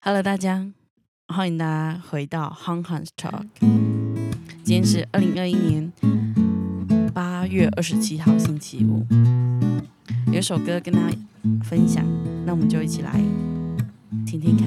Hello，大家，欢迎大家回到 Hong Kong Talk。今天是二零二一年八月二十七号，星期五。有首歌跟大家分享，那我们就一起来听听看。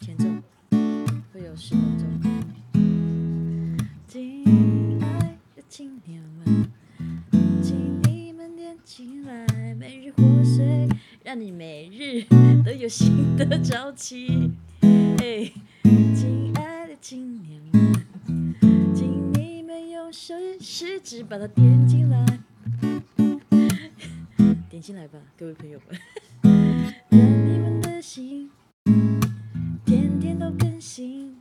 前奏会有十分钟。亲爱的青年们，们点起来，每日活水，让你每日都有新的朝气。嘿，亲爱的青年们，请你们用手食指把它点进来，点进来吧，各位朋友们，让你们的心天天都更新，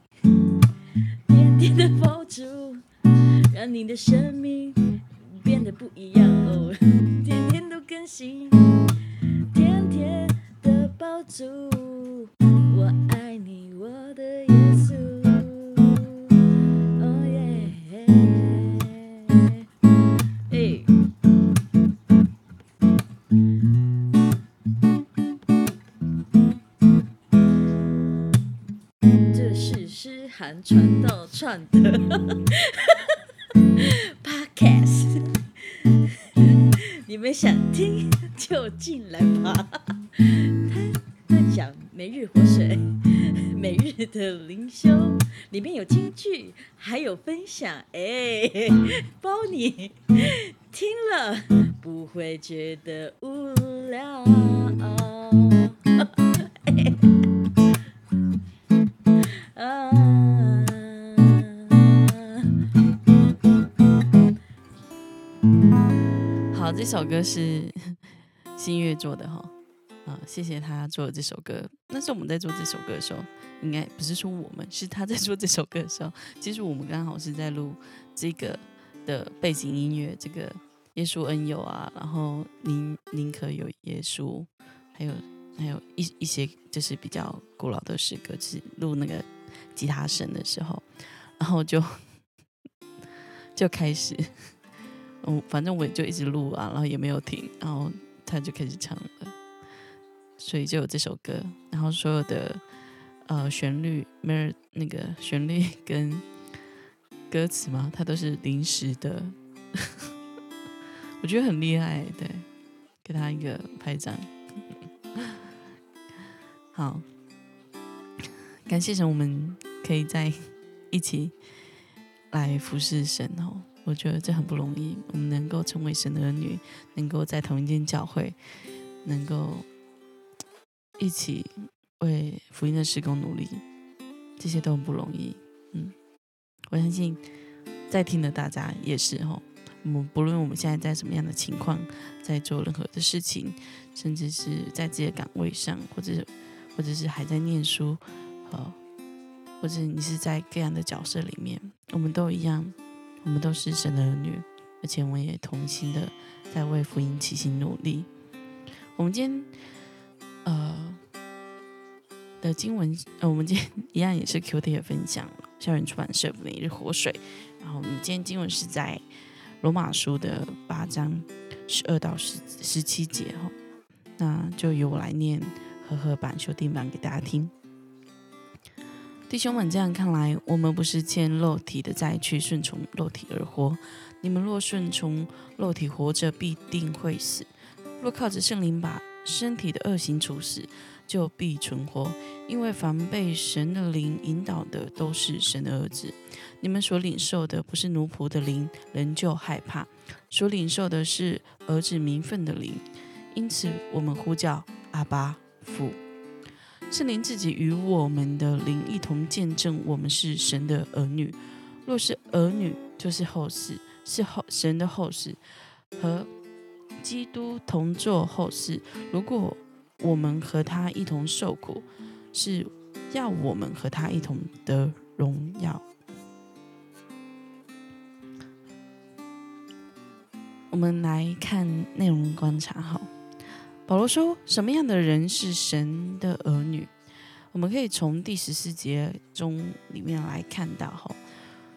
天天的抱住。让你的生命变得不一样哦，天天都更新，天天的抱住，我爱你，我的耶稣，哦耶，哎。这是诗涵传道串的 你们想听 就进来吧。他在讲每日活水，每日的灵修，里面有金句，还有分享，哎，包你听了不会觉得无聊。啊。这首歌是 新月做的哈，啊，谢谢他做的这首歌。那是我们在做这首歌的时候，应该不是说我们，是他在做这首歌的时候，其实我们刚好是在录这个的背景音乐，这个耶稣恩友啊，然后宁宁可有耶稣，还有还有一一些就是比较古老的诗歌，是录那个吉他声的时候，然后就 就开始。嗯，反正我也就一直录啊，然后也没有停，然后他就开始唱了，所以就有这首歌，然后所有的呃旋律、没有那个旋律跟歌词嘛，它都是临时的，我觉得很厉害，对，给他一个拍掌。好，感谢神，我们可以在一起来服侍神哦。我觉得这很不容易，我们能够成为神的儿女，能够在同一间教会，能够一起为福音的施工努力，这些都很不容易。嗯，我相信在听的大家也是哈。我们不论我们现在在什么样的情况，在做任何的事情，甚至是在自己的岗位上，或者或者是还在念书，呃，或者你是在各样的角色里面，我们都一样。我们都是神的儿女，而且我也同心的在为福音齐心努力。我们今天呃的经文，呃，我们今天一样也是 Q T 的分享，校园出版社每日活水。然后我们今天经文是在罗马书的八章十二到十十七节哈，那就由我来念和合版修订版给大家听。弟兄们，这样看来，我们不是欠肉体的债，去顺从肉体而活。你们若顺从肉体活着，必定会死；若靠着圣灵把身体的恶行处死，就必存活。因为凡被神的灵引导的，都是神的儿子。你们所领受的不是奴仆的灵，仍旧害怕；所领受的是儿子名分的灵。因此，我们呼叫阿巴父。圣灵自己与我们的灵一同见证，我们是神的儿女。若是儿女，就是后世，是后神的后世，和基督同作后世。如果我们和他一同受苦，是要我们和他一同得荣耀。我们来看内容观察，好。保罗说：“什么样的人是神的儿女？”我们可以从第十四节中里面来看到，哈，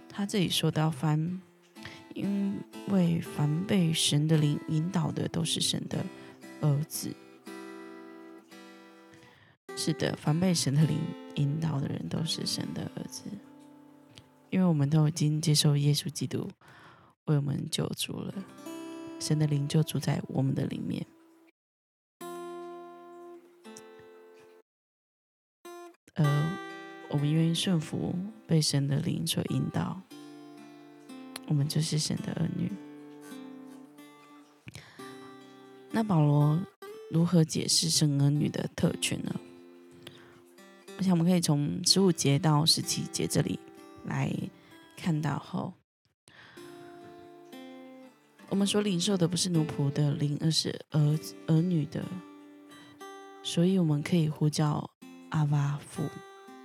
他这里说到：“凡因为凡被神的灵引导的，都是神的儿子。是的，凡被神的灵引导的人，都是神的儿子。因为我们都已经接受耶稣基督为我们救主了，神的灵就住在我们的里面。顺服，被神的灵所引导，我们就是神的儿女。那保罗如何解释神儿女的特权呢？我想我们可以从十五节到十七节这里来看到后，我们所领受的不是奴仆的灵，而是儿儿女的，所以我们可以呼叫阿巴父，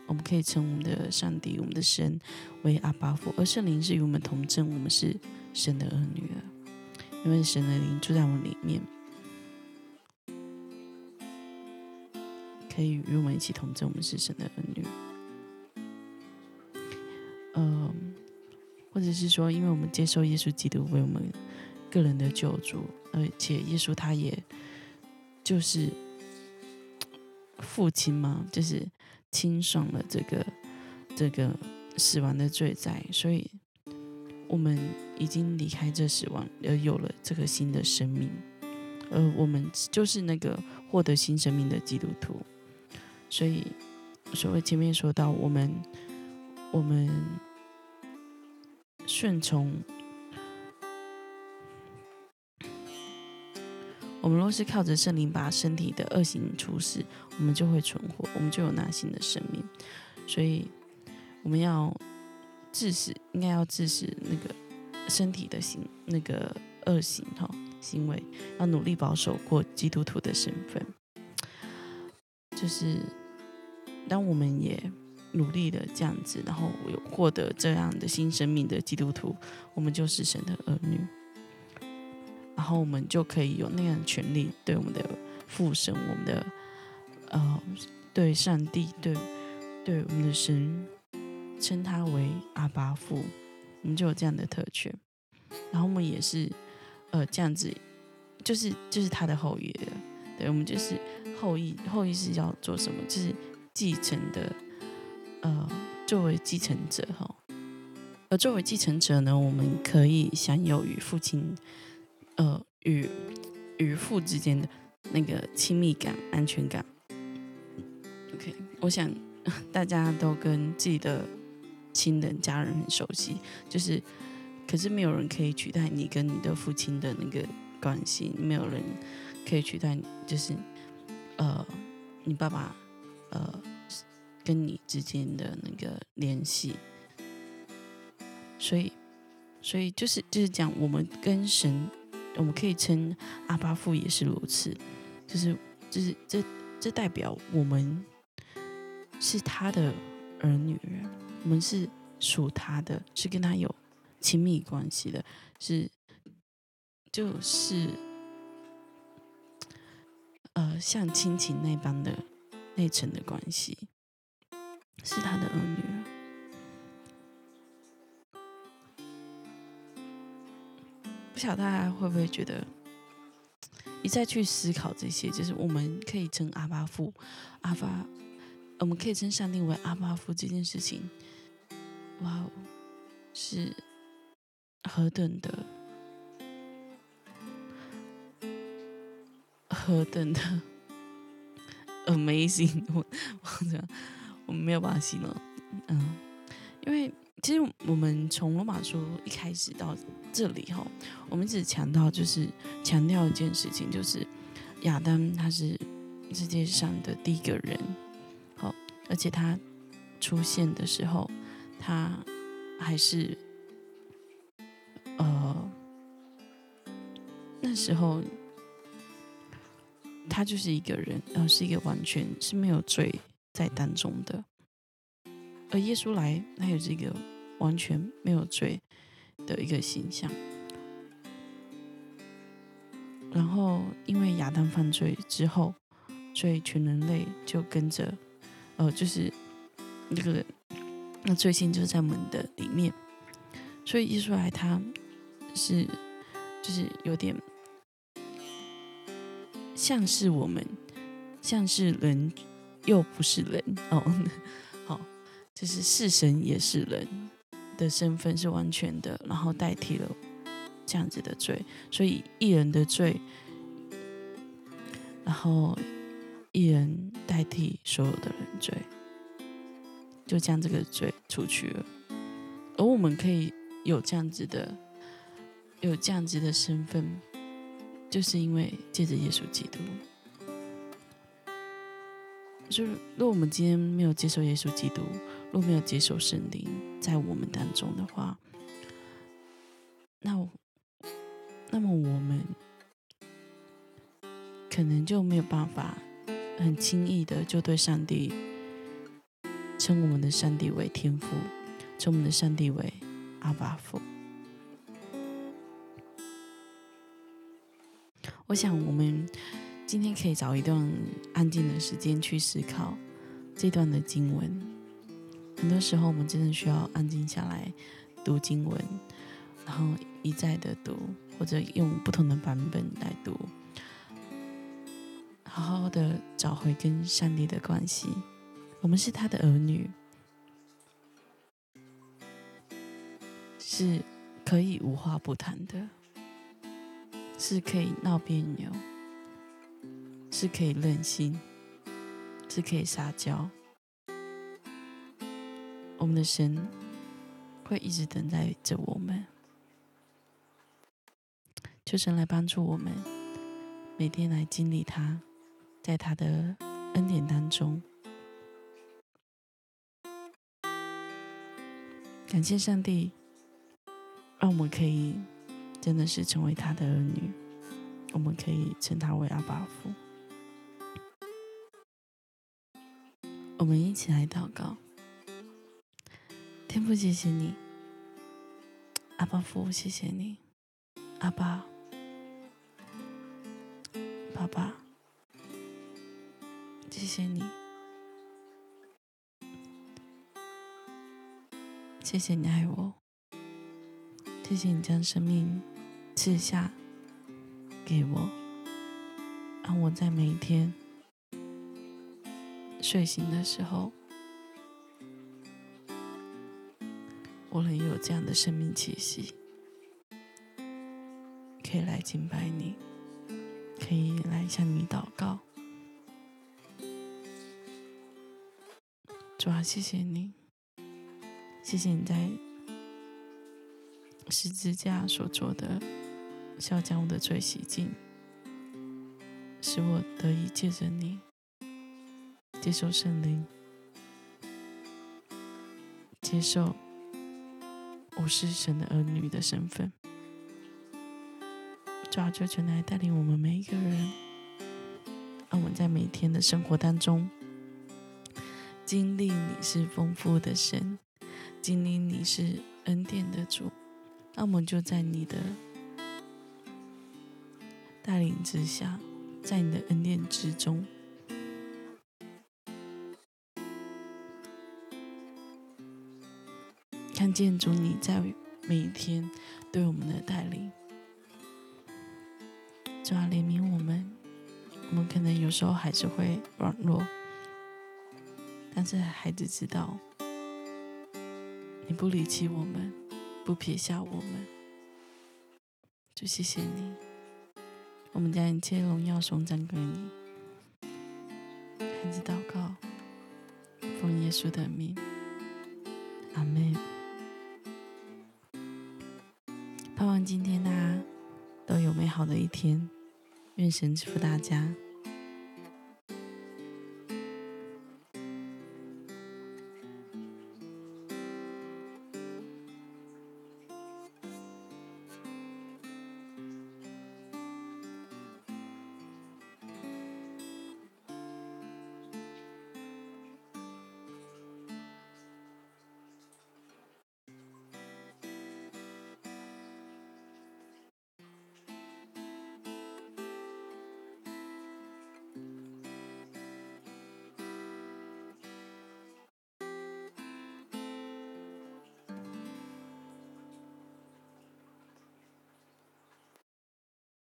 我们可以称我们的上帝、我们的神为阿巴父，而圣灵是与我们同证，我们是神的儿女了，因为神的灵住在我们里面。可以与我们一起同证，我们是神的儿女。嗯，或者是说，因为我们接受耶稣基督为我们个人的救主，而且耶稣他也就是父亲嘛，就是清爽了这个这个死亡的罪在，所以我们已经离开这死亡，而有了这个新的生命，而我们就是那个获得新生命的基督徒。所以，所谓前面说到，我们我们顺从，我们若是靠着圣灵把身体的恶行处死，我们就会存活，我们就有那新的生命。所以，我们要致死，应该要致死那个身体的行那个恶行哈行为，要努力保守过基督徒的身份。就是，当我们也努力的这样子，然后有获得这样的新生命的基督徒，我们就是神的儿女，然后我们就可以有那样的权利，对我们的父神，我们的呃，对上帝，对对我们的神，称他为阿巴父，我们就有这样的特权，然后我们也是呃这样子，就是就是他的后裔，对我们就是。后裔后裔是要做什么？就是继承的，呃，作为继承者哈。而作为继承者呢，我们可以享有与父亲，呃，与与父之间的那个亲密感、安全感。OK，我想 大家都跟自己的亲人、家人很熟悉，就是，可是没有人可以取代你跟你的父亲的那个关系，没有人可以取代，就是。呃，你爸爸，呃，跟你之间的那个联系，所以，所以就是就是讲，我们跟神，我们可以称阿巴父也是如此，就是就是这这代表我们是他的儿女，我们是属他的，是跟他有亲密关系的，是就是。呃，像亲情那般的内层的关系，是他的儿女。不晓得大家会不会觉得，一再去思考这些，就是我们可以称阿巴父、阿巴，我们可以称上帝为阿巴父这件事情，哇哦，是何等的！何等的 amazing！我我我没有办法形容，嗯，因为其实我们从罗马书一开始到这里哈，我们只强调就是强调一件事情，就是亚当他是世界上的第一个人，好，而且他出现的时候，他还是呃那时候。他就是一个人，然后是一个完全是没有罪在当中的，而耶稣来，他有这个完全没有罪的一个形象。然后因为亚当犯罪之后，所以全人类就跟着，呃，就是那个那罪性就在我们的里面，所以耶稣来他是就是有点像是我们，像是人又不是人哦，就是是神也是人的身份是完全的，然后代替了这样子的罪，所以一人的罪，然后一人代替所有的人罪，就将这个罪除去了，而我们可以有这样子的。有这样子的身份，就是因为借着耶稣基督。就是如果我们今天没有接受耶稣基督，如果没有接受圣灵在我们当中的话，那那么我们可能就没有办法很轻易的就对上帝称我们的上帝为天父，称我们的上帝为阿爸父。我想，我们今天可以找一段安静的时间去思考这段的经文。很多时候，我们真的需要安静下来读经文，然后一再的读，或者用不同的版本来读，好好的找回跟上帝的关系。我们是他的儿女，是可以无话不谈的。是可以闹别扭，是可以任性，是可以撒娇。我们的神会一直等待着我们，求神来帮助我们，每天来经历他，在他的恩典当中。感谢上帝，让我们可以。真的是成为他的儿女，我们可以称他为阿爸父。我们一起来祷告，天父，谢谢你，阿爸父，谢谢你，阿爸，爸爸，谢谢你，谢谢你爱我，谢谢你将生命。赐下给我，让我在每一天睡醒的时候，我能有这样的生命气息，可以来敬拜你，可以来向你祷告。主啊，谢谢你，谢谢你在十字架所做的。是要将我的罪洗净，使我得以借着你接受圣灵，接受不是神的儿女的身份。主就全来带领我们每一个人，让我们在每天的生活当中经历你是丰富的神，经历你是恩典的主，那我们就在你的。带领之下，在你的恩典之中，看见主你在每一天对我们的带领，主啊怜悯我们，我们可能有时候还是会软弱，但是孩子知道，你不离弃我们，不撇下我们，就谢谢你。我们将一切荣耀颂赞给你，孩子祷告，奉耶稣的名，阿门。希望今天大家都有美好的一天，愿神祝福大家。